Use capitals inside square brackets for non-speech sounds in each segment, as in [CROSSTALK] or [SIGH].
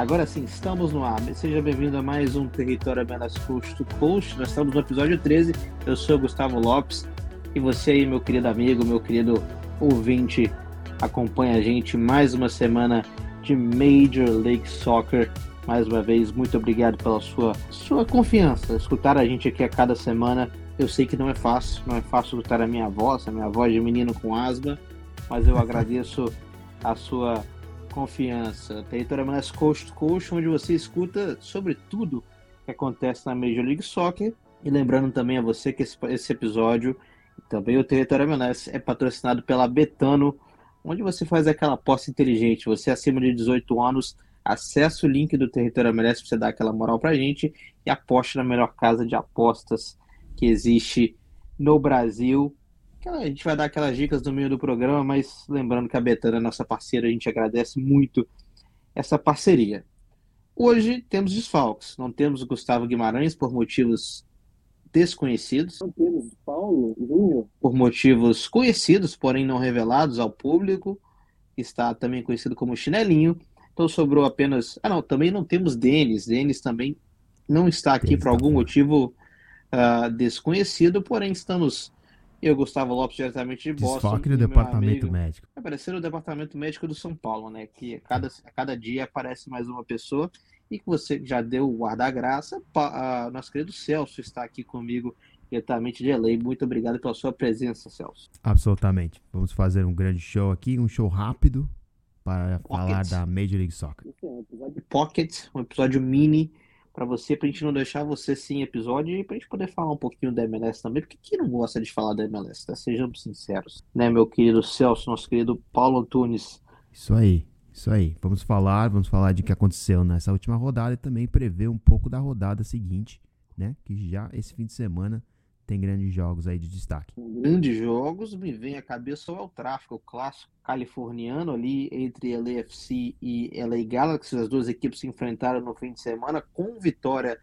Agora sim, estamos no ar. Seja bem-vindo a mais um Território Apenas Coast to Coast. Nós estamos no episódio 13. Eu sou o Gustavo Lopes e você aí, meu querido amigo, meu querido ouvinte, acompanha a gente mais uma semana de Major League Soccer. Mais uma vez, muito obrigado pela sua, sua confiança. Escutar a gente aqui a cada semana. Eu sei que não é fácil, não é fácil escutar a minha voz, a minha voz de menino com asma, mas eu [LAUGHS] agradeço a sua confiança. Território Minas Coast to Coast, onde você escuta sobre tudo que acontece na Major League Soccer. E lembrando também a você que esse, esse episódio, também o Território Minas, é patrocinado pela Betano, onde você faz aquela aposta inteligente. Você acima de 18 anos, acessa o link do Território MLS para você dar aquela moral para a gente e aposte na melhor casa de apostas que existe no Brasil. A gente vai dar aquelas dicas no meio do programa, mas lembrando que a Betana é nossa parceira, a gente agradece muito essa parceria. Hoje temos desfalques. Não temos o Gustavo Guimarães por motivos desconhecidos. Não temos Paulo Júnior. Por motivos conhecidos, porém não revelados ao público. Está também conhecido como Chinelinho. Então sobrou apenas. Ah, não, também não temos Denis. Denis também não está aqui por algum motivo uh, desconhecido, porém estamos eu, Gustavo Lopes, diretamente de Boston. Desfoque no departamento amigo, médico. Apareceu no departamento médico do São Paulo, né? Que a cada, a cada dia aparece mais uma pessoa. E que você já deu o guarda-graça. Uh, nosso querido Celso está aqui comigo diretamente de LA. Muito obrigado pela sua presença, Celso. Absolutamente. Vamos fazer um grande show aqui, um show rápido para Pocket. falar da Major League Soccer. É um episódio Pocket, um episódio mini para você, pra gente não deixar você sem episódio e pra gente poder falar um pouquinho da MLS também, porque quem não gosta de falar da MLS, tá? Sejamos sinceros. Né, meu querido Celso, nosso querido Paulo Antunes. Isso aí, isso aí. Vamos falar, vamos falar de que aconteceu nessa última rodada e também prever um pouco da rodada seguinte, né? Que já esse fim de semana tem grandes jogos aí de destaque. Grandes jogos, me vem à cabeça o tráfico, o clássico californiano ali entre LAFC e LA Galaxy. As duas equipes se enfrentaram no fim de semana com vitória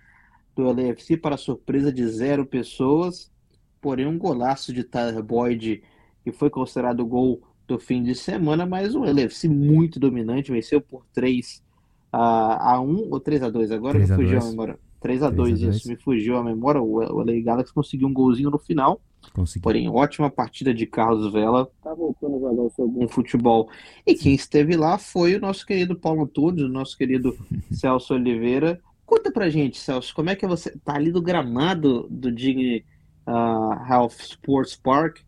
do LAFC para surpresa de zero pessoas. Porém, um golaço de Tyler Boyd que foi considerado gol do fim de semana, mas o LAFC muito dominante, venceu por 3 a, 1 ou 3 a 2 agora 3 me fugiu a memória. 3 a 2 isso, me fugiu a memória. O, o LA Galaxy conseguiu um golzinho no final. Conseguiu. Porém, ótima partida de Carlos Vela. Tá voltando a jogar o seu bom futebol. E quem esteve lá foi o nosso querido Paulo Antunes, o nosso querido [LAUGHS] Celso Oliveira. Conta pra gente, Celso, como é que você tá ali do gramado do Digne uh, Health Sports Park?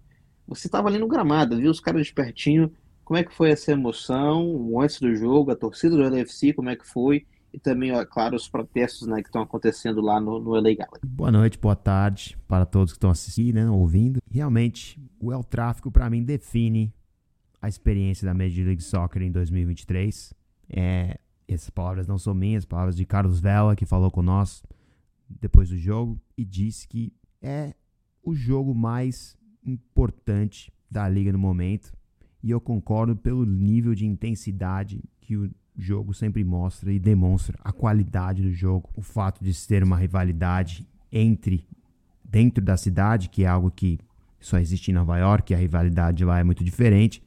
Você estava ali no gramado, viu os caras de pertinho. Como é que foi essa emoção antes do jogo, a torcida do LFC, como é que foi? E também, é claro, os protestos né, que estão acontecendo lá no, no LA Galaxy. Boa noite, boa tarde para todos que estão assistindo, né, ouvindo. Realmente, o El Tráfico, para mim, define a experiência da Major League Soccer em 2023. É, essas palavras não são minhas, palavras de Carlos Vela, que falou com nós depois do jogo e disse que é o jogo mais importante da liga no momento. E eu concordo pelo nível de intensidade que o jogo sempre mostra e demonstra a qualidade do jogo, o fato de ter uma rivalidade entre dentro da cidade, que é algo que só existe em Nova York, a rivalidade lá é muito diferente.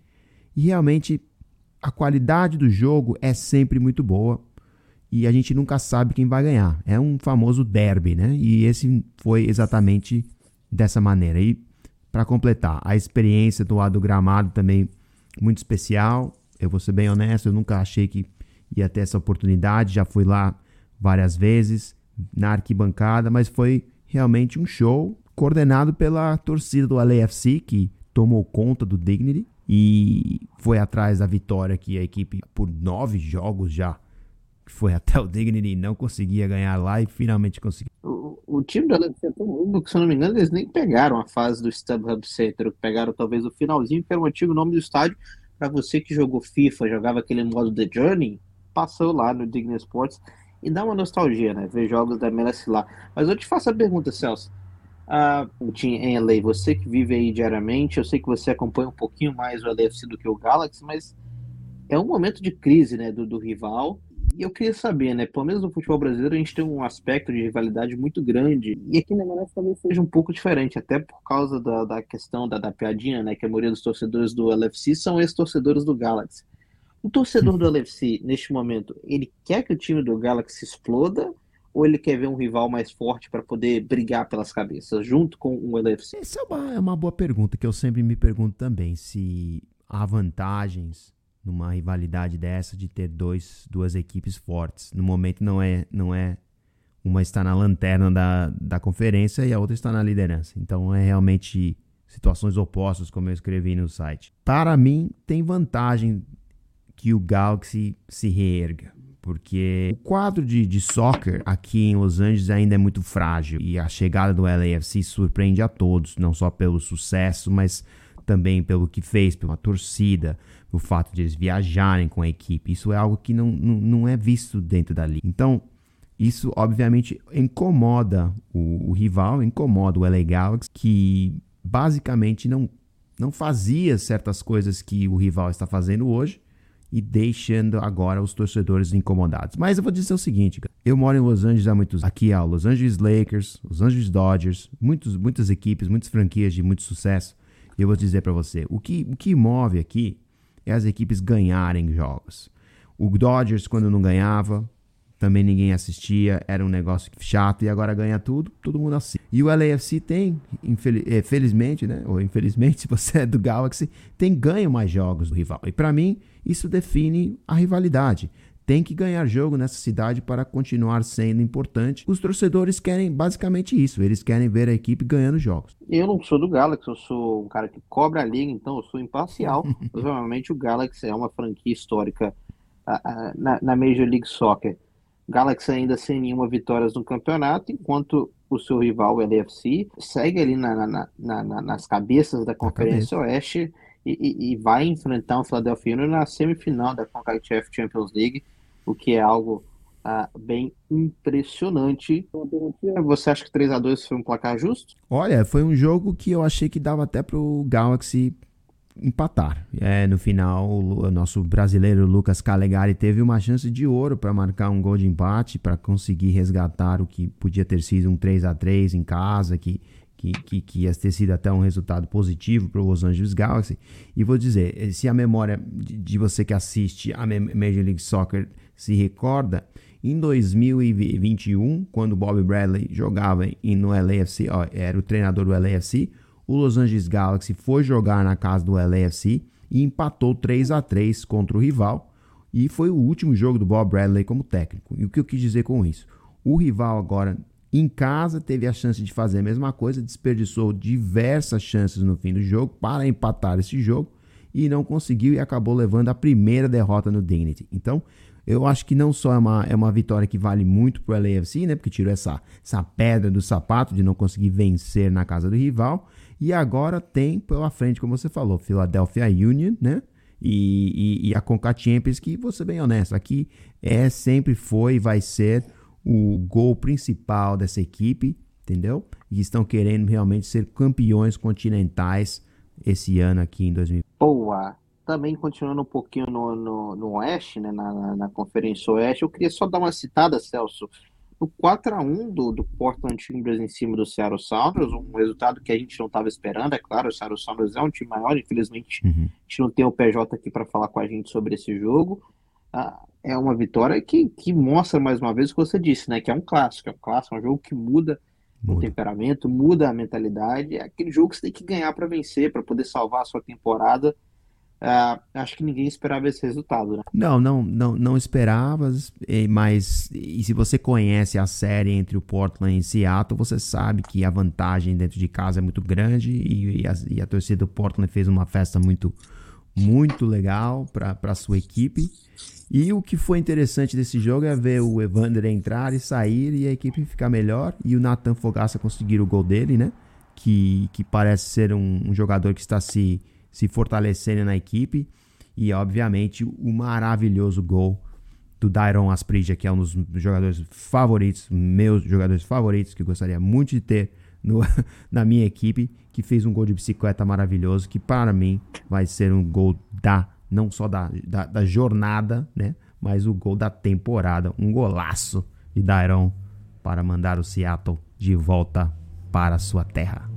E realmente a qualidade do jogo é sempre muito boa e a gente nunca sabe quem vai ganhar. É um famoso derby, né? E esse foi exatamente dessa maneira. E para completar, a experiência do lado do gramado também muito especial. Eu vou ser bem honesto, eu nunca achei que ia ter essa oportunidade. Já fui lá várias vezes na arquibancada, mas foi realmente um show coordenado pela torcida do LAFC, que tomou conta do Dignity e foi atrás da vitória que a equipe, por nove jogos já, foi até o Dignity e não conseguia ganhar lá e finalmente conseguiu. O, o time do LAFC é tão que, se eu não me engano, eles nem pegaram a fase do StubHub Center, pegaram talvez o finalzinho, que era o antigo nome do estádio. Para você que jogou FIFA, jogava aquele modo The Journey, passou lá no Digna Sports e dá uma nostalgia, né? Ver jogos da MLS lá. Mas eu te faço a pergunta, Celso. Ah, em LA, você que vive aí diariamente, eu sei que você acompanha um pouquinho mais o LFC do que o Galaxy, mas é um momento de crise, né, do, do rival. E eu queria saber, né, pelo menos no futebol brasileiro a gente tem um aspecto de rivalidade muito grande. E aqui na MLS talvez seja um pouco diferente, até por causa da, da questão da, da piadinha, né, que a maioria dos torcedores do LFC são ex-torcedores do Galaxy. O torcedor do LFC, neste momento, ele quer que o time do Galaxy exploda ou ele quer ver um rival mais forte para poder brigar pelas cabeças, junto com o LFC? Essa é uma, é uma boa pergunta que eu sempre me pergunto também, se há vantagens numa rivalidade dessa de ter dois, duas equipes fortes. No momento não é, não é uma está na lanterna da, da conferência e a outra está na liderança. Então é realmente situações opostas, como eu escrevi no site. Para mim, tem vantagem que o Galaxy se reerga. Porque o quadro de, de soccer aqui em Los Angeles ainda é muito frágil. E a chegada do LAFC surpreende a todos, não só pelo sucesso, mas também pelo que fez, pela torcida, o fato de eles viajarem com a equipe. Isso é algo que não, não, não é visto dentro da liga. Então, isso obviamente incomoda o, o rival, incomoda o LA Galaxy, que basicamente não, não fazia certas coisas que o rival está fazendo hoje e deixando agora os torcedores incomodados. Mas eu vou dizer o seguinte, eu moro em Los Angeles há muitos aqui há Los Angeles Lakers, Los Angeles Dodgers, muitos, muitas equipes, muitas franquias de muito sucesso. E eu vou dizer para você, o que, o que move aqui é as equipes ganharem jogos. O Dodgers quando não ganhava, também ninguém assistia, era um negócio chato e agora ganha tudo, todo mundo assiste. E o LAFC tem, eh, felizmente, né, ou infelizmente, [LAUGHS] se você é do Galaxy, tem ganho mais jogos do rival. E para mim, isso define a rivalidade. Tem que ganhar jogo nessa cidade para continuar sendo importante. Os torcedores querem basicamente isso, eles querem ver a equipe ganhando jogos. Eu não sou do Galaxy, eu sou um cara que cobra a liga, então eu sou imparcial. [LAUGHS] Provavelmente o Galaxy é uma franquia histórica na, na Major League Soccer Galaxy ainda sem nenhuma vitória no campeonato, enquanto o seu rival, o LFC, segue ali na, na, na, nas cabeças da Conferência Oeste e, e, vai enfrentar o Philadelphia Union na semifinal da CONCACAF Champions League, o que é algo uh, bem impressionante. Você acha que 3 a 2 foi um placar justo? Olha, foi um jogo que eu achei que dava até para o Galaxy empatar. É, no final, o nosso brasileiro Lucas Calegari teve uma chance de ouro para marcar um gol de empate, para conseguir resgatar o que podia ter sido um 3 a 3 em casa, que, que, que, que ia ter sido até um resultado positivo para o Los Angeles Galaxy. E vou dizer, se a memória de, de você que assiste a Major League Soccer se recorda, em 2021, quando Bob Bradley jogava no LAFC, ó, era o treinador do LAFC, o Los Angeles Galaxy foi jogar na casa do LAFC e empatou 3 a 3 contra o rival. E foi o último jogo do Bob Bradley como técnico. E o que eu quis dizer com isso? O rival agora em casa teve a chance de fazer a mesma coisa, desperdiçou diversas chances no fim do jogo para empatar esse jogo e não conseguiu e acabou levando a primeira derrota no Dignity. Então, eu acho que não só é uma, é uma vitória que vale muito para o LAFC, né, porque tirou essa, essa pedra do sapato de não conseguir vencer na casa do rival, e agora tem pela frente, como você falou, Philadelphia Union, né? E, e, e a Conca Champions, que vou ser bem honesto, aqui é, sempre foi e vai ser o gol principal dessa equipe, entendeu? E estão querendo realmente ser campeões continentais esse ano aqui em 2020. Boa! Também continuando um pouquinho no, no, no Oeste, né, na, na, na Conferência Oeste, eu queria só dar uma citada, Celso, o 4 a 1 do, do Portland Timbers em cima do Seattle Sounders, um resultado que a gente não estava esperando, é claro, o Seattle Sounders é um time maior, infelizmente uhum. a gente não tem o PJ aqui para falar com a gente sobre esse jogo. É uma vitória que, que mostra mais uma vez o que você disse, né? Que é um clássico, é um clássico, é um jogo que muda, muda. o temperamento, muda a mentalidade, é aquele jogo que você tem que ganhar para vencer, para poder salvar a sua temporada. Uh, acho que ninguém esperava esse resultado, né? Não, não, não, não esperavas, mas e se você conhece a série entre o Portland e Seattle, você sabe que a vantagem dentro de casa é muito grande e, e, a, e a, torcida do Portland fez uma festa muito, muito legal para a sua equipe. E o que foi interessante desse jogo é ver o Evander entrar e sair e a equipe ficar melhor e o Nathan Fogaça conseguir o gol dele, né? Que, que parece ser um, um jogador que está se se fortalecendo na equipe. E, obviamente, o maravilhoso gol do Dairon Asprija, que é um dos jogadores favoritos, meus jogadores favoritos, que eu gostaria muito de ter no, [LAUGHS] na minha equipe, que fez um gol de bicicleta maravilhoso, que para mim vai ser um gol da, não só da, da, da jornada, né? Mas o gol da temporada, um golaço de Dairon para mandar o Seattle de volta para a sua terra.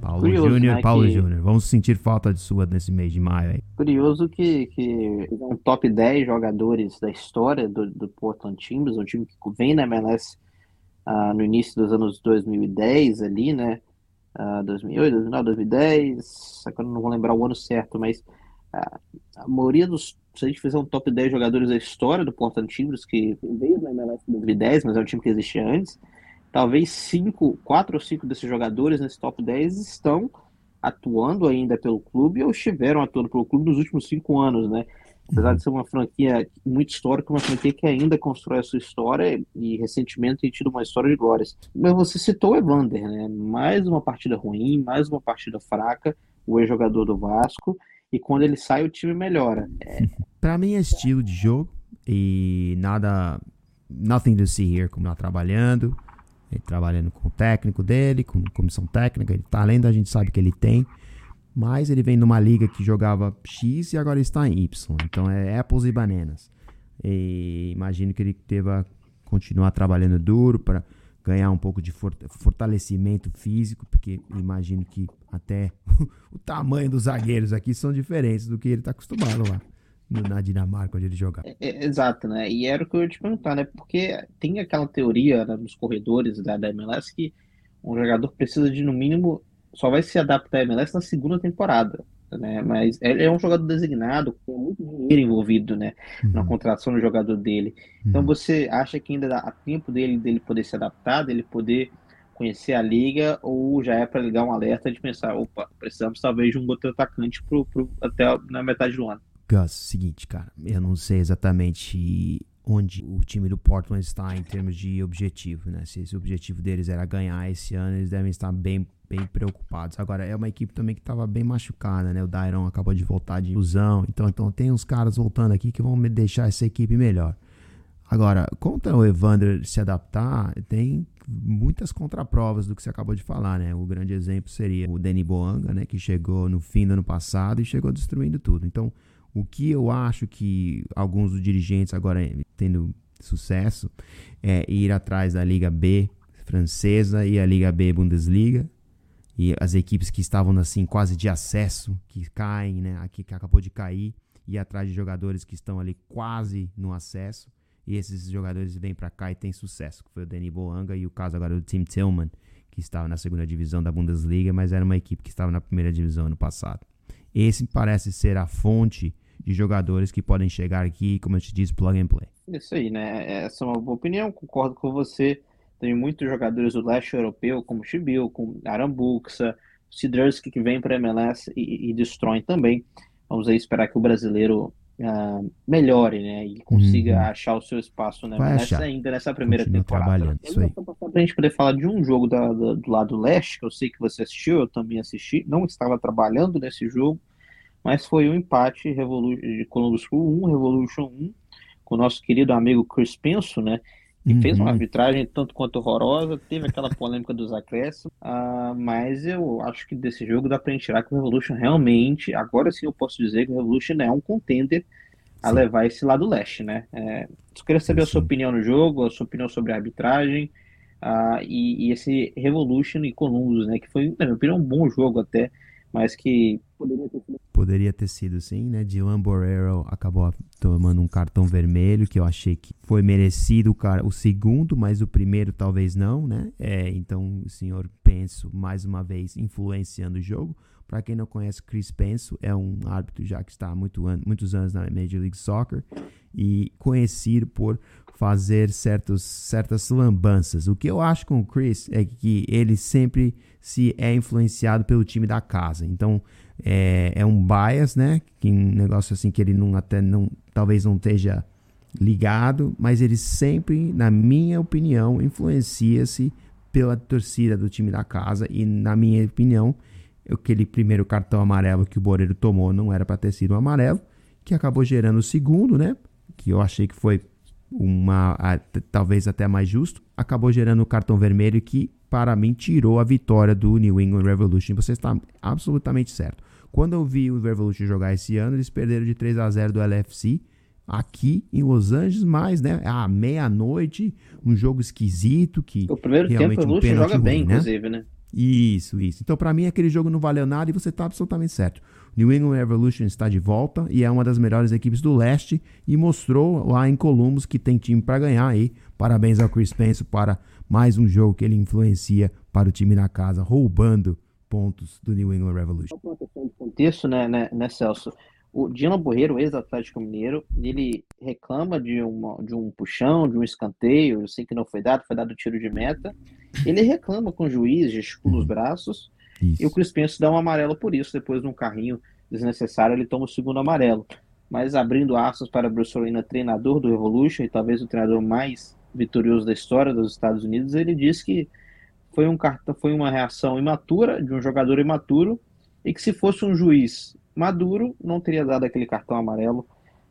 Paulo Júnior, né, Paulo que- Júnior. Vamos sentir falta de sua nesse mês de maio aí. Curioso que, que um top 10 jogadores da história do, do Portland Timbers, um time que vem na MLS ah, no início dos anos 2010 ali, né? Ah, 2008, 2009, 2010, agora eu não vou lembrar o ano certo, mas ah, a maioria dos, se a gente fizer um top 10 jogadores da história do Portland Timbers, que veio na MLS em 2010, mas é um time que existia antes, talvez cinco, quatro ou cinco desses jogadores nesse top 10 estão atuando ainda pelo clube ou estiveram atuando pelo clube nos últimos cinco anos, né? Apesar de ser uma franquia muito histórica, uma franquia que ainda constrói a sua história e recentemente tem tido uma história de glórias. Mas você citou o Evander, né? Mais uma partida ruim, mais uma partida fraca, o ex-jogador do Vasco, e quando ele sai o time melhora. [LAUGHS] Pra mim é estilo de jogo e nada, nothing to see here como tá trabalhando, ele trabalhando com o técnico dele, com comissão técnica, ele talento a gente sabe que ele tem, mas ele vem numa liga que jogava X e agora está em Y, então é apples e bananas. E imagino que ele deva continuar trabalhando duro para ganhar um pouco de for- fortalecimento físico, porque imagino que até [LAUGHS] o tamanho dos zagueiros aqui são diferentes do que ele está acostumado lá na Dinamarca onde ele jogava. É, é, exato, né? E era o que eu ia te perguntar, né? Porque tem aquela teoria né, nos corredores da MLS que um jogador precisa de, no mínimo, só vai se adaptar à MLS na segunda temporada, né? Mas ele é um jogador designado, com muito dinheiro envolvido, né? Na contratação do jogador dele. Então Uhum. você acha que ainda dá tempo dele, dele poder se adaptar, dele poder conhecer a liga, ou já é para ligar um alerta de pensar, opa, precisamos talvez de um outro atacante pro, pro, até na metade do ano. Gus, seguinte, cara, eu não sei exatamente onde o time do Portland está em termos de objetivo, né? Se esse objetivo deles era ganhar esse ano, eles devem estar bem, bem preocupados. Agora, é uma equipe também que estava bem machucada, né? O Dairon acabou de voltar de ilusão, então, então tem uns caras voltando aqui que vão deixar essa equipe melhor. Agora, contra o Evander se adaptar, tem muitas contraprovas do que você acabou de falar, né? O grande exemplo seria o Danny Boanga, né? Que chegou no fim do ano passado e chegou destruindo tudo. Então, o que eu acho que alguns dos dirigentes agora tendo sucesso é ir atrás da Liga B francesa e a Liga B Bundesliga e as equipes que estavam assim quase de acesso, que caem, né? Aqui que acabou de cair, ir atrás de jogadores que estão ali quase no acesso e esses jogadores vêm para cá e têm sucesso, que foi o Danny Boanga e o caso agora do Tim Tillman, que estava na segunda divisão da Bundesliga, mas era uma equipe que estava na primeira divisão ano passado. Esse parece ser a fonte de jogadores que podem chegar aqui, como eu te disse, plug and play. Isso aí, né? Essa é uma boa opinião, concordo com você. Tem muitos jogadores do leste europeu, como Chibil, como Arambuxa, Sidorski, que vem para a MLS e, e destroem também. Vamos aí esperar que o brasileiro ah, melhore, né? E consiga Uhum. achar o seu espaço na Vai MLS achar. ainda nessa primeira Continua temporada. isso aí. Para a gente poder falar de um jogo da- da- do lado leste, que eu sei que você assistiu, eu também assisti, não estava trabalhando nesse jogo, mas foi um empate de Columbus Crew 1, Revolution 1, com o nosso querido amigo Chris Penso, né? Que fez uma Uhum. arbitragem tanto quanto horrorosa, teve aquela polêmica dos acréscimos, ah, mas eu acho que desse jogo dá pra gente tirar que o Revolution realmente, agora sim eu posso dizer que o Revolution é um contender a Sim. levar esse lado leste, né? É, só queria saber a sua sim. opinião no jogo, a sua opinião sobre a arbitragem, ah, e, e esse Revolution e Columbus, né? Que foi, na minha opinião, um bom jogo até, mas que poderia ter sido Poderia ter sido sim, né? Dylan Borrero acabou tomando um cartão vermelho que eu achei que foi merecido cara, o segundo, mas o primeiro talvez não, né? É, então o senhor Penso, mais uma vez, influenciando o jogo. Para quem não conhece, Chris Penso é um árbitro já que está há muito an muitos anos na Major League Soccer e conhecido por fazer certos, certas lambanças. O que eu acho com o Chris é que ele sempre se é influenciado pelo time da casa. Então é, é um bias, né? Que um negócio assim que ele não até não talvez não esteja ligado, mas ele sempre, na minha opinião, influencia-se pela torcida do time da casa e na minha opinião, aquele primeiro cartão amarelo que o Boreiro tomou não era para ter sido um amarelo, que acabou gerando o segundo, né? Que eu achei que foi uma a- talvez até mais justo, acabou gerando o cartão vermelho que para mim tirou a vitória do New England Revolution. Você está absolutamente certo. Quando eu vi o Revolution jogar esse ano, eles perderam de 3 a 0 do LFC aqui em Los Angeles, mas né, à meia-noite, um jogo esquisito que O primeiro tempo o Revolution joga bem, ruim, né? inclusive, né? Isso, isso. Então, para mim, aquele jogo não valeu nada e você está absolutamente certo. New England Revolution está de volta e é uma das melhores equipes do leste e mostrou lá em Columbus que tem time para ganhar aí. Parabéns ao Chris Pence para mais um jogo que ele influencia para o time na casa, roubando pontos do New England Revolution. Contexto, né, né, né Celso? O Dino Borreiro, ex-Atlético Mineiro, ele reclama de, uma, de um puxão, de um escanteio, eu sei que não foi dado, foi dado tiro de meta. Ele reclama com o juiz, gesticula os uhum. braços, isso. e o Chris Pence dá um amarelo por isso, depois de um carrinho desnecessário, ele toma o segundo amarelo. Mas abrindo aspas para Bruce Arena, treinador do Revolution, e talvez o treinador mais vitorioso da história dos Estados Unidos, ele disse que foi, um foi uma reação imatura, de um jogador imaturo, e que se fosse um juiz Maduro não teria dado aquele cartão amarelo.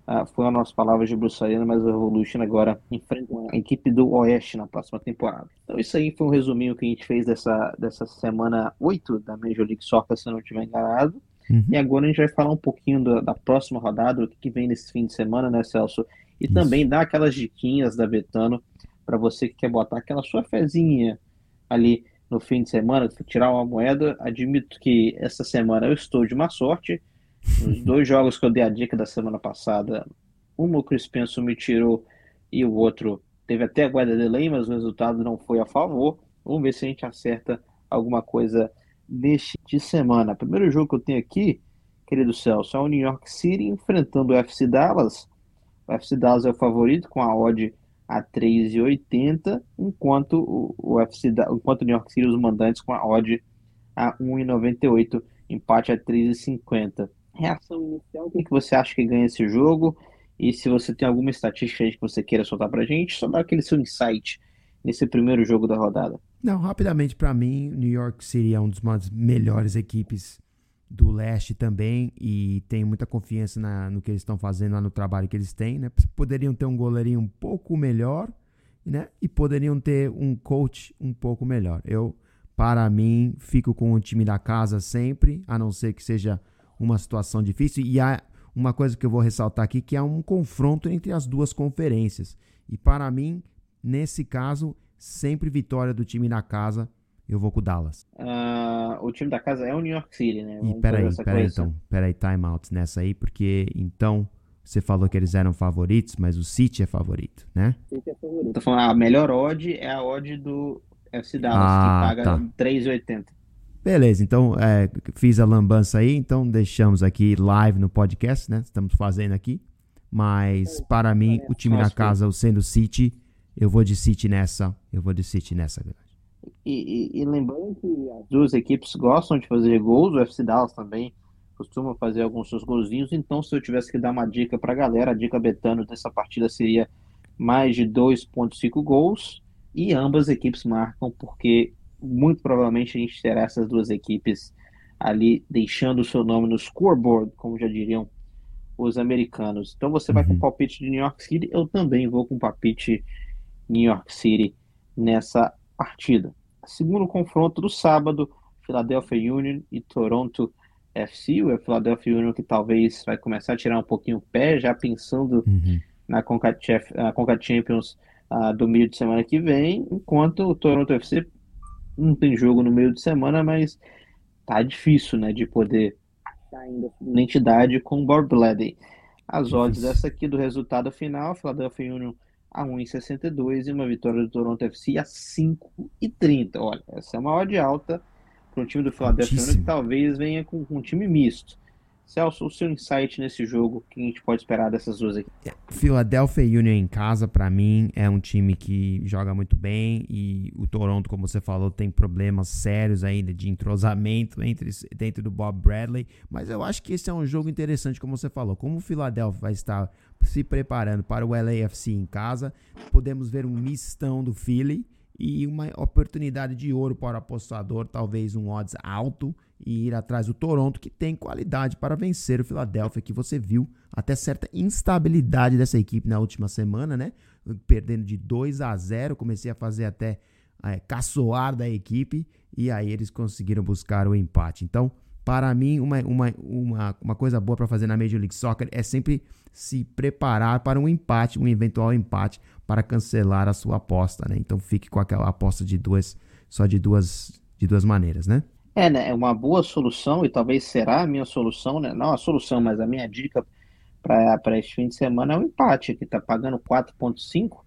Uh, foi a nossa palavra de Bruce Arena, mas o Revolution agora enfrenta a equipe do Oeste na próxima temporada. Então isso aí foi um resuminho que a gente fez dessa, dessa semana 8 da Major League Soccer, se eu não estiver enganado. Uhum. E agora a gente vai falar um pouquinho da, da próxima rodada, o que, que, vem nesse fim de semana, né, Celso? E isso. também dar aquelas diquinhas da Betano para você que quer botar aquela sua fezinha ali no fim de semana, tirar uma moeda. Admito que essa semana eu estou de má sorte. Os dois jogos que eu dei a dica da semana passada, um o Chris Penson me tirou e o outro teve até a guarda delay, mas o resultado não foi a favor. Vamos ver se a gente acerta alguma coisa neste de semana. Primeiro jogo que eu tenho aqui, querido Celso, é o New York City enfrentando o FC Dallas. O FC Dallas é o favorito com a odd a 3,80, enquanto o, o FC, enquanto o New York City os mandantes com a odd a 1,98, empate a 3,50. Reação inicial, o que, você acha que ganha esse jogo? E se você tem alguma estatística aí que você queira soltar pra gente, só dá aquele seu insight nesse primeiro jogo da rodada. Não, rapidamente para mim, New York é uma das melhores equipes do leste também e tenho muita confiança na, no que eles estão fazendo lá no trabalho que eles têm, né? Poderiam ter um goleirinho um pouco melhor, né? E poderiam ter um coach um pouco melhor. Eu, para mim, fico com o time da casa sempre, a não ser que seja uma situação difícil. E há uma coisa que eu vou ressaltar aqui, que é um confronto entre as duas conferências. E para mim, nesse caso, sempre vitória do time da casa eu vou com o Dallas. Uh, o time da casa é o New York City, né? Vamos e peraí, peraí então. Peraí, timeout nessa aí, porque então você falou que eles eram favoritos, mas o City é favorito, né? City é favorito. Tô falando, a melhor odd é a odd do FC Dallas, ah, que paga tá. 3,80. Beleza, então é, fiz a lambança aí, então deixamos aqui live no podcast, né? Estamos fazendo aqui. Mas para mim, o time da casa, o sendo City, eu vou de City nessa. Eu vou de City nessa. E, e, e, lembrando que as duas equipes gostam de fazer gols, o FC Dallas também costuma fazer alguns seus golzinhos, então se eu tivesse que dar uma dica para a galera, a dica betano dessa partida seria mais de 2.5 gols, e ambas equipes marcam, porque muito provavelmente a gente terá essas duas equipes ali deixando o seu nome no scoreboard, como já diriam os americanos. Então você vai com o uhum. palpite de New York City, eu também vou com o palpite New York City nessa partida. Segundo confronto do sábado, Philadelphia Union e Toronto FC. O Philadelphia Union que talvez vai começar a tirar um pouquinho o pé, já pensando uhum. na Conca, Champions uh, do meio de semana que vem, enquanto o Toronto FC não tem jogo no meio de semana, mas tá difícil, né, de poder ainda identidade com o Bob Bladey. As odds dessa aqui do resultado final, Philadelphia Union a 1,62 e uma vitória do Toronto FC a 5,30. Olha, essa é uma odd alta para um time do Philadelphia que talvez venha com, com, um time misto. Celso, o seu insight nesse jogo, que a gente pode esperar dessas duas aqui? É, Philadelphia Union em casa, para mim, é um time que joga muito bem e o Toronto, como você falou, tem problemas sérios ainda de entrosamento [LAUGHS] entre, dentro do Bob Bradley, mas eu acho que esse é um jogo interessante, como você falou. Como o Philadelphia vai estar se preparando para o LAFC em casa, podemos ver um mistão do Philly e uma oportunidade de ouro para o apostador, talvez um odds alto e ir atrás do Toronto, que tem qualidade para vencer o Philadelphia, que você viu até certa instabilidade dessa equipe na última semana, né? Perdendo de 2 a 0, comecei a fazer até é, caçoar da equipe e aí eles conseguiram buscar o empate. Então, para mim, uma, uma, uma, uma coisa boa para fazer na Major League Soccer é sempre se preparar para um empate, um eventual empate, para cancelar a sua aposta, né? Então fique com aquela aposta de duas, só de duas de duas maneiras, né? É, né? É uma boa solução e talvez será a minha solução, né? Não a solução, mas a minha dica para este fim de semana é o um empate, que está pagando 4,5.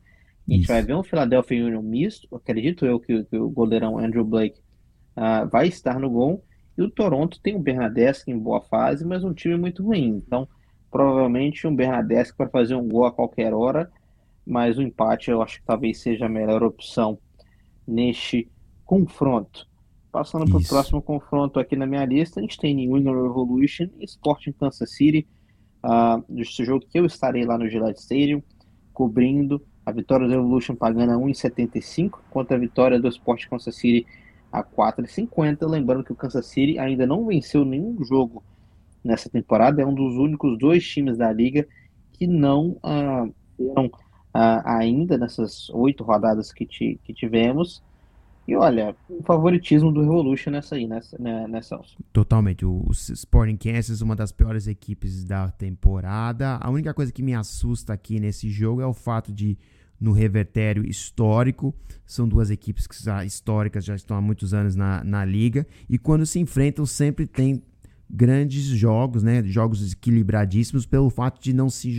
A gente vai ver um Philadelphia Union misto. Acredito eu que, que o goleirão Andrew Blake uh, vai estar no gol. E o Toronto tem o Bernadeschi em boa fase, mas um time muito ruim. Então, provavelmente um Bernadeschi para fazer um gol a qualquer hora. Mas o empate eu acho que talvez seja a melhor opção neste confronto. Passando para o próximo confronto aqui na minha lista, a gente tem New England Revolution e Sporting Kansas City. Uh, desse jogo que eu estarei lá no Gillette Stadium, cobrindo a vitória do Revolution pagando a 1,75 contra a vitória do Sport Kansas City a 4,50. Lembrando que o Kansas City ainda não venceu nenhum jogo nessa temporada, é um dos únicos dois times da liga que não uh, uh, ainda nessas oito rodadas que, que tivemos e olha, o favoritismo do Revolution nessa aí, nessa, né, nessa. Totalmente. O, Sporting Kansas, uma das piores equipes da temporada. A única coisa que me assusta aqui nesse jogo é o fato de, no revertério histórico, são duas equipes que já, históricas, já estão há muitos anos na, na liga. E quando se enfrentam, sempre tem grandes jogos, né? Jogos equilibradíssimos pelo fato de não se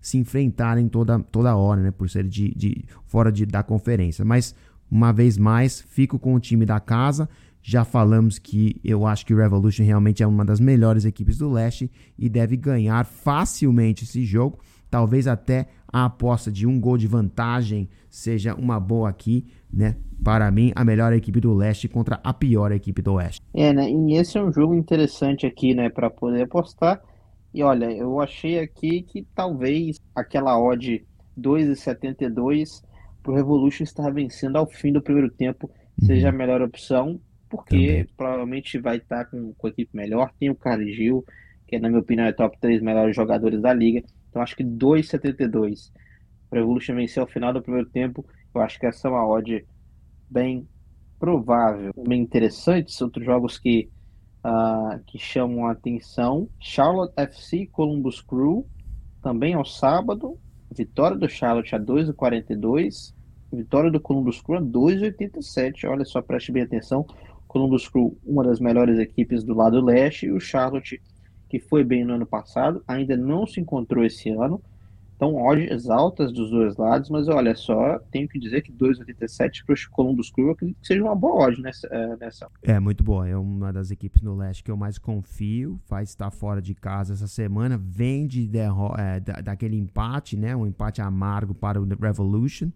se enfrentarem toda, toda hora, né? Por ser de, de fora de, da conferência. Mas uma vez mais, fico com o time da casa. Já falamos que eu acho que o Revolution realmente é uma das melhores equipes do leste e deve ganhar facilmente esse jogo. Talvez até a aposta de um gol de vantagem seja uma boa aqui, né? Para mim, a melhor equipe do leste contra a pior equipe do oeste. É, né? E esse é um jogo interessante aqui, né? Para poder apostar. E olha, eu achei aqui que talvez aquela odd 2,72 para o Revolution estar vencendo ao fim do primeiro tempo seja a uhum. melhor opção, porque Também. provavelmente vai estar com, com a equipe melhor. Tem o Carlos Gil, que na minha opinião é top 3 melhores jogadores da liga. Então acho que 2,72 para o Revolution vencer ao final do primeiro tempo. Eu acho que essa é uma odd bem provável. Bem interessantes, outros jogos que, uh, que chamam a atenção. Charlotte FC Columbus Crew, também ao sábado. Vitória do Charlotte a 2,42. Vitória do Columbus Crew a 2,87. Olha só, preste bem atenção. Columbus Crew, uma das melhores equipes do lado leste, e o Charlotte, que foi bem no ano passado, ainda não se encontrou esse ano. Então, odds altas dos dois lados, mas olha só, tenho que dizer que 2,87 para o Columbus Crew, eu acredito que seja uma boa odd nessa, é, nessa. É, muito boa. É uma das equipes no leste que eu mais confio. Faz estar fora de casa essa semana. Vem de é, da, daquele empate, né? Um empate amargo para o Revolution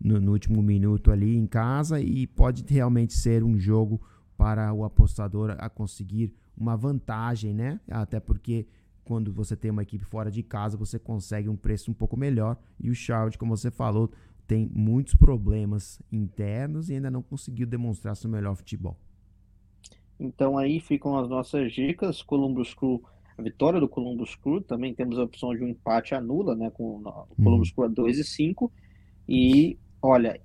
no, no último minuto ali em casa. E pode realmente ser um jogo para o apostador a conseguir uma vantagem, né? Até porque quando você tem uma equipe fora de casa, você consegue um preço um pouco melhor. E o Charlotte, como você falou, tem muitos problemas internos e ainda não conseguiu demonstrar seu melhor futebol. Então aí ficam as nossas dicas. Columbus Crew, a vitória do Columbus Crew, também temos a opção de um empate anula, né, com o Columbus hum. Crew a 2 e 5. E olha,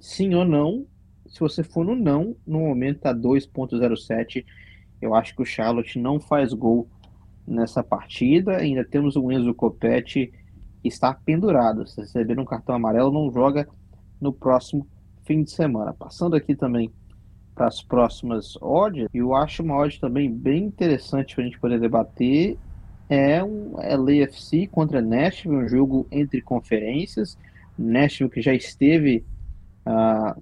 sim ou não, se você for no não, no momento tá 2.07, eu acho que o Charlotte não faz gol nessa partida. Ainda temos o Enzo Copete que está pendurado. Se receber um cartão amarelo, não joga no próximo fim de semana. Passando aqui também para as próximas odds, eu acho uma odd também bem interessante para a gente poder debater. É um LAFC contra Nashville, um jogo entre conferências. Nashville que já esteve uh,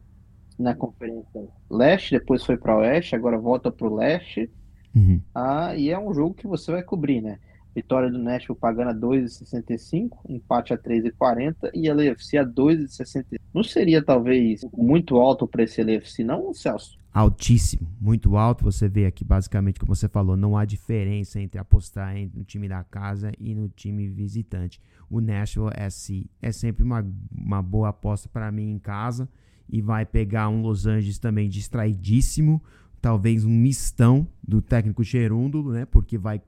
na conferência leste, depois foi para o oeste, agora volta para o leste. Uhum. Ah, e é um jogo que você vai cobrir, né? Vitória do Nashville pagando a 2,65, empate a 3,40 e a LFC a 2,60. Não seria talvez muito alto para esse LFC, não, Celso? Altíssimo, muito alto. Você vê aqui, basicamente, como você falou, não há diferença entre apostar no time da casa e no time visitante. O Nashville SC é sempre uma, uma boa aposta para mim em casa e vai pegar um Los Angeles também distraidíssimo talvez um mistão do técnico Gerúndulo, né? Porque vai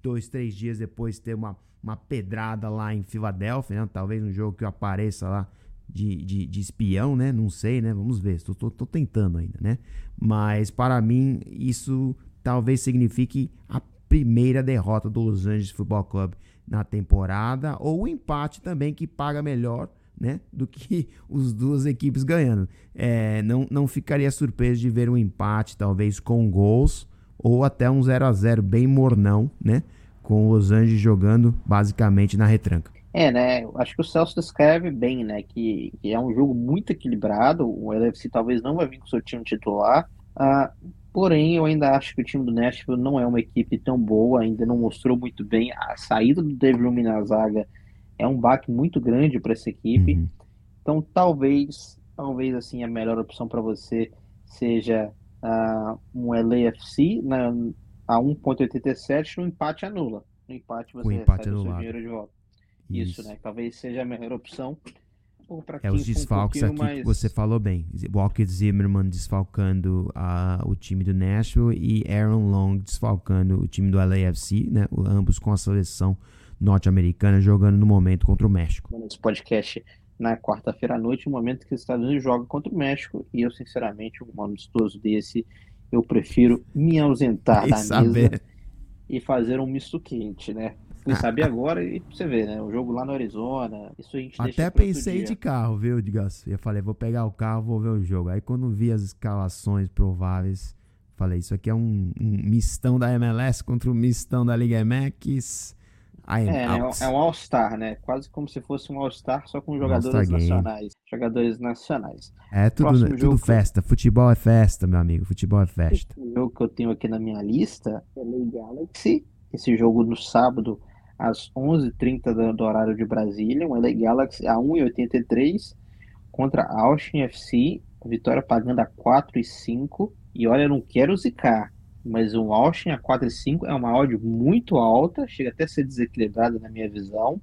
dois, três dias depois ter uma, uma pedrada lá em Filadélfia, né? Talvez um jogo que apareça lá de, de, de, espião, né? Não sei, né? Vamos ver. Tô, tô, tô, tentando ainda, né? Mas para mim isso talvez signifique a primeira derrota do Los Angeles Football Club na temporada ou o empate também que paga melhor né, do que [LAUGHS] os duas equipes ganhando. É, não, não ficaria surpreso de ver um empate, talvez com gols, ou até um 0 a 0 bem mornão, né, com os Anjos jogando basicamente na retranca. É, né? Acho que o Celso descreve bem, né? Que, que é um jogo muito equilibrado. O LFC talvez não vai vir com seu time titular. Ah, porém, eu ainda acho que o time do Nashville não é uma equipe tão boa, ainda não mostrou muito bem. A saída do David Rumi na zaga é um baque muito grande para essa equipe. Uhum. Então, talvez, talvez assim a melhor opção para você seja uh, um LAFC na, a 1.87 no empate anula. No empate você o empate recebe o seu dinheiro de volta. Isso, Isso, né? Talvez seja a melhor opção. é os desfalques um aqui mais... que você falou bem. Walker Zimmerman desfalcando uh, o time do Nashville e Aaron Long desfalcando o time do LAFC, né? Ambos com a seleção norte-americana jogando no momento contra o México. Esse podcast na quarta-feira à noite, no momento que os Estados Unidos jogam contra o México, e eu, sinceramente, um amistoso desse, eu prefiro me ausentar [LAUGHS] da saber. mesa e fazer um misto quente, né? Fui saber agora e você vê, né? O jogo lá no Arizona, isso a gente Até pensei de carro, viu, Digas? Eu falei, vou pegar o carro, vou ver o jogo. Aí quando vi as escalações prováveis, falei, isso aqui é um, um mistão da MLS contra o mistão da Liga MX é, né, é um All-Star, né? Quase como se fosse um All-Star, só com jogadores nacionais. Jogadores nacionais. É tudo, festa. Futebol é festa, meu amigo. Futebol é festa. O jogo que eu tenho aqui na minha lista é Lei Galaxy. Esse jogo no sábado, às 11h30 do, do horário de Brasília. Um LA Galaxy a 1,83 contra a Austin FC. Vitória pagando a 4,5. E olha, eu não quero zicar mas o Austin a 4,5 é uma odd muito alta, chega até a ser desequilibrada na minha visão.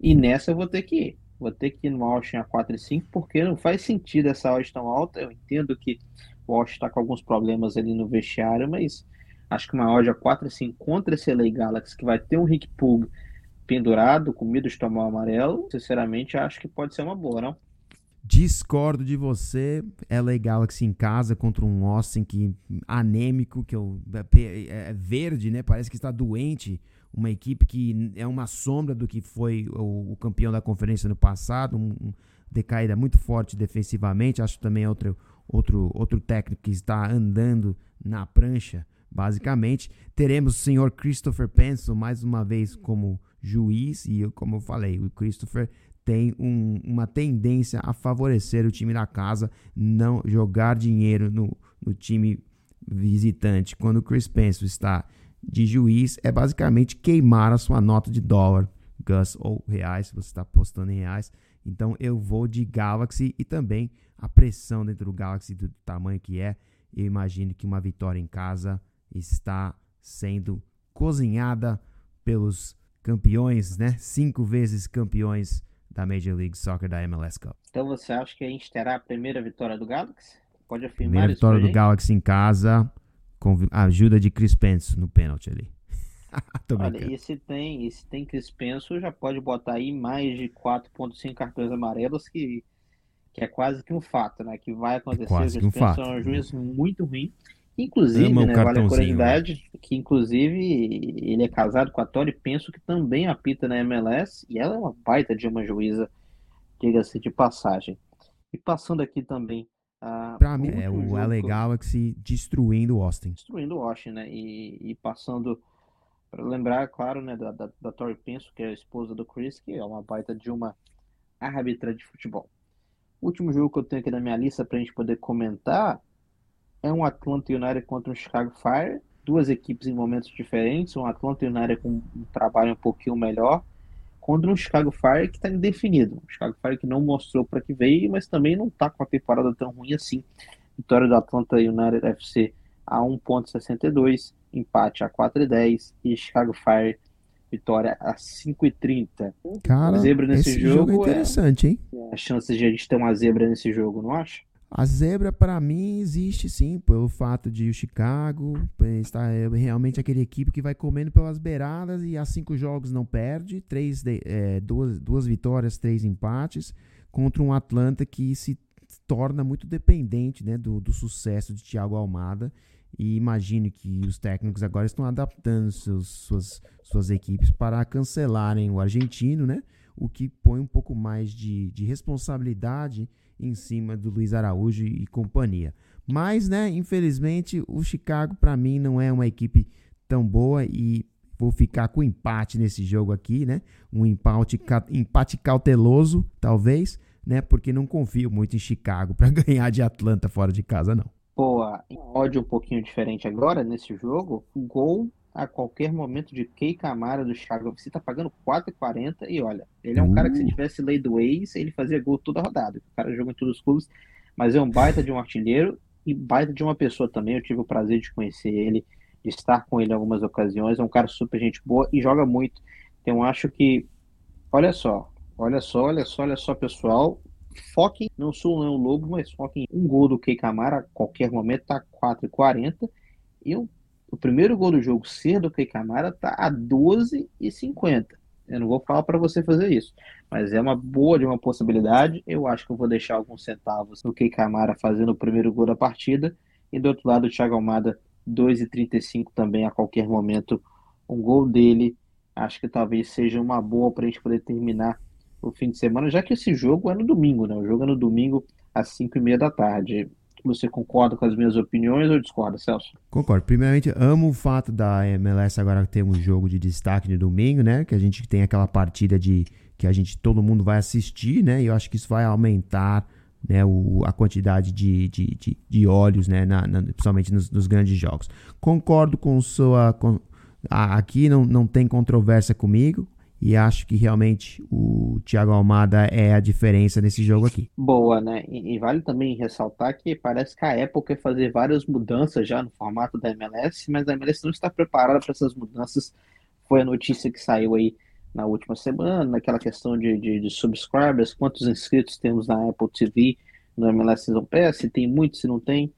E nessa eu vou ter que ir. Vou ter que ir no Austin a 4,5 porque não faz sentido essa odd tão alta. Eu entendo que o Austin está com alguns problemas ali no vestiário, mas acho que uma odd a 4,5 contra esse LA Galaxy que vai ter um Rick Pug pendurado, com medo de tomar o amarelo, sinceramente acho que pode ser uma boa, não? Discordo de você. LA Galaxy em casa contra um Austin que anêmico, que eu, é, é verde, né? Parece que está doente. Uma equipe que é uma sombra do que foi o, o campeão da conferência no passado. Um, um, decaída muito forte defensivamente. Acho também outro, outro, outro técnico que está andando na prancha, basicamente. Teremos o senhor Christopher Penson mais uma vez como juiz. E como eu falei, o Christopher tem um, uma tendência a favorecer o time da casa, não jogar dinheiro no, no time visitante. Quando o Chris Penson está de juiz, é basicamente queimar a sua nota de dólar, Gus, ou reais, se você está apostando em reais. Então eu vou de Galaxy e também a pressão dentro do Galaxy do tamanho que é. Eu imagino que uma vitória em casa está sendo cozinhada pelos campeões, né? Cinco vezes campeões da Major League Soccer da MLS Cup. Então você acha que a gente terá a primeira vitória do Galaxy? Pode afirmar Primeira isso vitória do Galaxy em casa, com a ajuda de Chris Pence no pênalti ali. [LAUGHS] Olha, e se tem, e se tem Chris Pence, já pode botar aí mais de 4.5 cartões amarelos, que, que é quase que um fato, né? Que vai acontecer. É quase o um fato. é um juiz muito ruim. Inclusive, né, vale a curiosidade, que inclusive ele é casado com a Tori Penso, que também apita na MLS, e ela é uma baita de uma juíza, diga-se de passagem. E passando aqui também. Uh, pra mim, é o LA Galaxy destruindo o Austin. Destruindo o Austin, né? E, e passando, para lembrar, claro, né, da, da, da Tori Penso, que é a esposa do Chris, que é uma baita de uma árbitra de futebol. O último jogo que eu tenho aqui na minha lista para a gente poder comentar é um Atlanta United contra um Chicago Fire, duas equipes em momentos diferentes, um Atlanta United com um trabalho um pouquinho melhor, contra um Chicago Fire que está indefinido. Um Chicago Fire que não mostrou para que veio, mas também não está com a temporada tão ruim assim. Vitória do Atlanta United FC a 1.62, empate a 4.10 e Chicago Fire vitória a 5,30. Cara, zebra nesse esse jogo, jogo é interessante, é, hein? A chance de a gente ter uma zebra nesse jogo, não acha? A zebra, para mim, existe sim, pelo fato de o Chicago estar é realmente aquele equipe que vai comendo pelas beiradas e há cinco jogos não perde, três é, duas, duas vitórias, três empates, contra um Atlanta que se torna muito dependente né, do, do sucesso de Thiago Almada. E imagine que os técnicos agora estão adaptando seus, suas, suas equipes para cancelarem o argentino, né? o que põe um pouco mais de, de responsabilidade em cima do Luiz Araújo e companhia. Mas, né, infelizmente, o Chicago para mim não é uma equipe tão boa e vou ficar com empate nesse jogo aqui, né? Um empate, empate cauteloso, talvez, né? Porque não confio muito em Chicago para [LAUGHS] ganhar de Atlanta fora de casa, não. Pô, ódio um pouquinho diferente agora nesse jogo. Gol a qualquer momento de Kei Camara do Chicago. Você tá pagando 4,40 e olha, ele é um uh. cara que se uh. tivesse lei do ele fazia gol toda rodada. O cara joga em todos os clubes, mas é um baita de um artilheiro e baita de uma pessoa também. Eu tive o prazer de conhecer ele, de estar com ele em algumas ocasiões. É um cara super gente boa e joga muito. Então acho que, olha só, olha só, olha só, olha só, pessoal. Foquem, não sou não lobo, mas foquem um gol do Kei Camara a qualquer momento, tá 4,40 e um o primeiro gol do jogo ser do Kei Camara tá a 12,50. Eu não vou falar para você fazer isso, mas é uma boa de uma possibilidade. Eu acho que eu vou deixar alguns centavos no Kei Camara fazendo o primeiro gol da partida. E do outro lado, o Thiago Almada, 2,35 também a qualquer momento. Um gol dele, acho que talvez seja uma boa para a gente poder terminar o fim de semana, já que esse jogo é no domingo, né? O jogo é no domingo às 5 e meia da tarde. Você concorda com as minhas opiniões ou discorda, Celso? Concordo. Primeiramente, amo o fato da MLS agora ter um jogo de destaque de domingo, né? Que a gente tem aquela partida de que a gente todo mundo vai assistir, né? E eu acho que isso vai aumentar né, o, a quantidade de, de, de, de olhos, né, na, na, principalmente nos, nos, grandes jogos. Concordo com sua. Com, a, aqui não, não tem controvérsia comigo e acho que realmente o Thiago Almada é a diferença nesse jogo aqui. Boa, né? E, e, vale também ressaltar que parece que a Apple quer fazer várias mudanças já no formato da MLS, mas a MLS não está preparada para essas mudanças. Foi a notícia que saiu aí na última semana, naquela questão de, de, de subscribers, quantos inscritos temos na Apple TV, no MLS Season Pass, se tem muito, se não tem,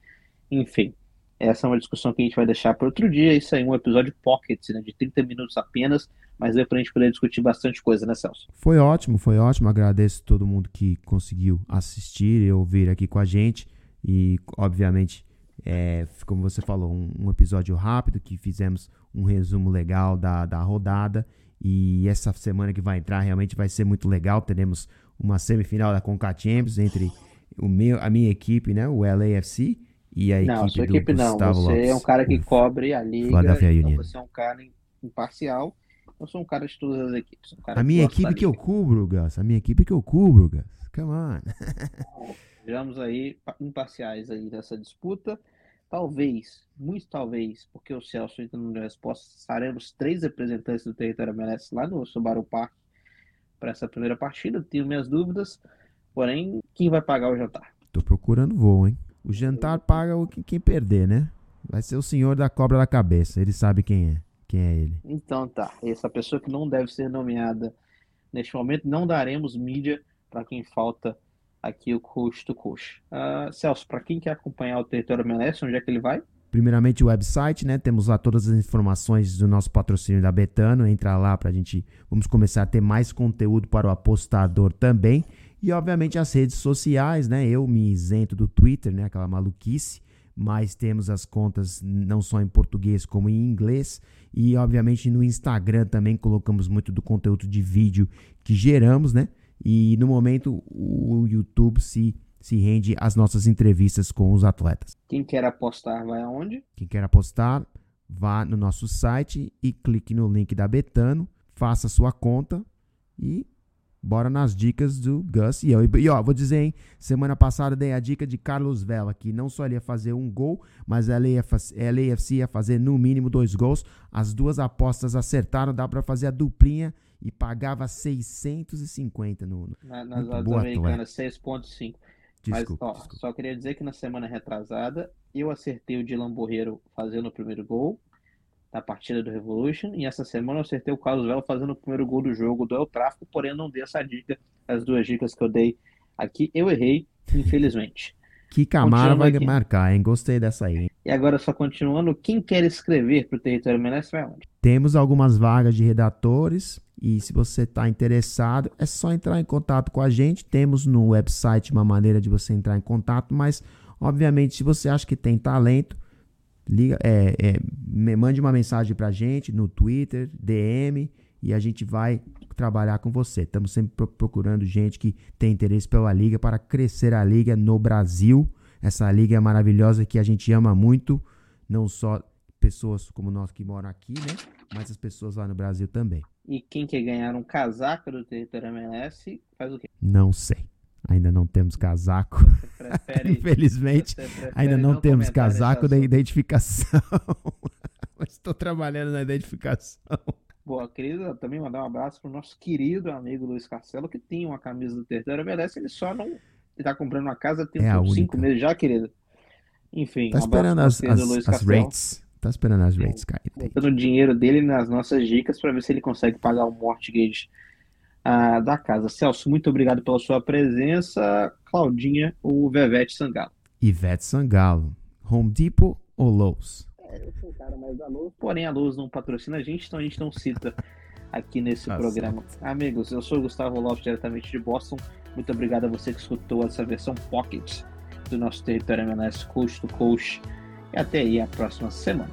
enfim. Essa é uma discussão que a gente vai deixar para outro dia. Isso aí é um episódio pocket, né, de 30 minutos apenas, mas é para a gente poder discutir bastante coisa, né, Celso? Foi ótimo, foi ótimo. Agradeço todo mundo que conseguiu assistir e ouvir aqui com a gente. E, obviamente, é, como você falou, um, um, episódio rápido que fizemos um resumo legal da, da rodada. E essa semana que vai entrar realmente vai ser muito legal. Teremos uma semifinal da Conca Champions entre o meu, a minha equipe, né, o LAFC e a não, equipe sua do equipe não. Gustavo você Lopes, é um cara que cobre a liga. Então Você é um cara imparcial. Eu sou um cara de todas as equipes. Um a minha equipe que eu cubro, Gus. A minha equipe que eu cubro, Gus. Come on. [LAUGHS] Vejamos aí imparciais aí nessa disputa. Talvez, muito talvez, porque o Celso ainda não deu resposta, estaremos três representantes do território MLS lá no Subaru Park para essa primeira partida. Tenho minhas dúvidas, porém, quem vai pagar o jantar? Tô procurando voo, hein? O jantar paga o quem perder, né? Vai ser o senhor da cobra da cabeça. Ele sabe quem é. Quem é ele? Então tá. Essa pessoa que não deve ser nomeada neste momento, não daremos mídia para quem falta aqui o coach to coach. Uh, Celso, para quem quer acompanhar o território MLS, onde é que ele vai? Primeiramente o website, né? Temos lá todas as informações do nosso patrocínio da Betano. Entra lá para a gente. Vamos começar a ter mais conteúdo para o apostador também. E obviamente as redes sociais, né? Eu me isento do Twitter, né? Aquela maluquice. Mas temos as contas não só em português como em inglês. E obviamente no Instagram também colocamos muito do conteúdo de vídeo que geramos, né? E no momento o YouTube se, se rende às nossas entrevistas com os atletas. Quem quer apostar vai aonde? Quem quer apostar, vá no nosso site e clique no link da Betano, faça sua conta e Bora nas dicas do Gus e eu. E ó, vou dizer, hein? Semana passada dei a dica de Carlos Vela, que não só ele ia fazer um gol, mas a LAFC ia fazer no mínimo dois gols. As duas apostas acertaram, dá para fazer a duplinha e pagava 650 no. Na, nas odds americanas, 6,5. Mas, ó, desculpa. só queria dizer que na semana retrasada eu acertei o Dylan Borreiro fazendo o primeiro gol da partida do Revolution. E essa semana eu acertei o Carlos Vela fazendo o primeiro gol do jogo do El Tráfico, porém eu não dei essa dica. As duas dicas que eu dei aqui, eu errei, infelizmente. [LAUGHS] Que Camara vai aqui. marcar, hein? Gostei dessa aí. Hein? E agora, só continuando, quem quer escrever para o Território MLS vai onde? Temos algumas vagas de redatores e se você está interessado, é só entrar em contato com a gente. Temos no website uma maneira de você entrar em contato, mas obviamente se você acha que tem talento, liga, é, é, me mande uma mensagem pra gente no Twitter, DM, e a gente vai trabalhar com você. Estamos sempre pro- procurando gente que tem interesse pela liga para crescer a liga no Brasil. Essa liga é maravilhosa que a gente ama muito, não só pessoas como nós que moram aqui, né? Mas as pessoas lá no Brasil também. E quem quer ganhar um casaco do território MLS faz o quê? Não sei. Ainda não temos casaco. Prefere. [LAUGHS] Infelizmente, ainda não, temos comentar nesse casaco da identificação. [LAUGHS] Mas estou trabalhando na identificação. Boa, querida, também mandar um abraço pro nosso querido amigo Luiz Castelo, que tem uma camisa do território MLS, ele só não. Ele tá comprando uma casa tem É uns cinco única. meses já, querido. Enfim, Tá um esperando as, as, Luiz as Castelo. rates. Tá esperando as rates caírem. botando o dinheiro dele nas nossas dicas para ver se ele consegue pagar o mortgage ah, da casa. Celso, muito obrigado pela sua presença. Claudinha, o Vevete Sangalo. Ivete Sangalo. Home Depot ou Lowe's? É, eu sou um cara mais da luz. Porém, a Luz não patrocina a gente, então a gente não cita aqui nesse Tá programa. Amigos, eu sou o Gustavo Lopes, diretamente de Boston. Muito obrigado a você que escutou essa versão Pocket do nosso território MLS Coast to Coast. E até aí a próxima semana.